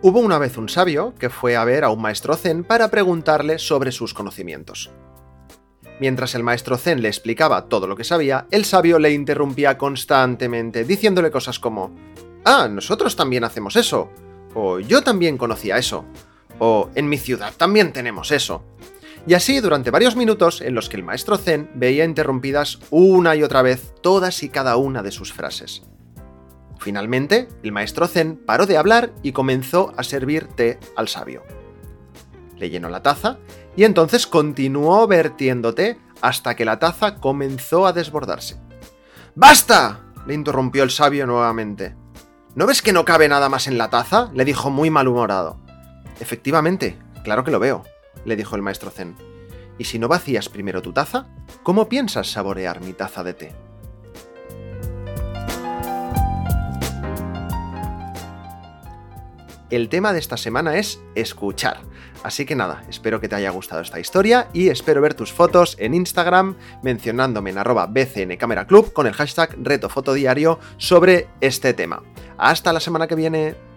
Hubo una vez un sabio que fue a ver a un maestro zen para preguntarle sobre sus conocimientos. Mientras el maestro zen le explicaba todo lo que sabía, el sabio le interrumpía constantemente, diciéndole cosas como, Ah, nosotros también hacemos eso, o yo también conocía eso, o en mi ciudad también tenemos eso. Y así durante varios minutos en los que el maestro zen veía interrumpidas una y otra vez todas y cada una de sus frases. Finalmente, el maestro Zen paró de hablar y comenzó a servir té al sabio. Le llenó la taza y entonces continuó vertiendo té hasta que la taza comenzó a desbordarse. ¡Basta! le interrumpió el sabio nuevamente. ¿No ves que no cabe nada más en la taza? le dijo muy malhumorado. Efectivamente, claro que lo veo, le dijo el maestro Zen. ¿Y si no vacías primero tu taza? ¿Cómo piensas saborear mi taza de té? El tema de esta semana es escuchar. Así que nada, espero que te haya gustado esta historia y espero ver tus fotos en Instagram mencionándome en arroba bcncamera club con el hashtag retofotodiario sobre este tema. Hasta la semana que viene.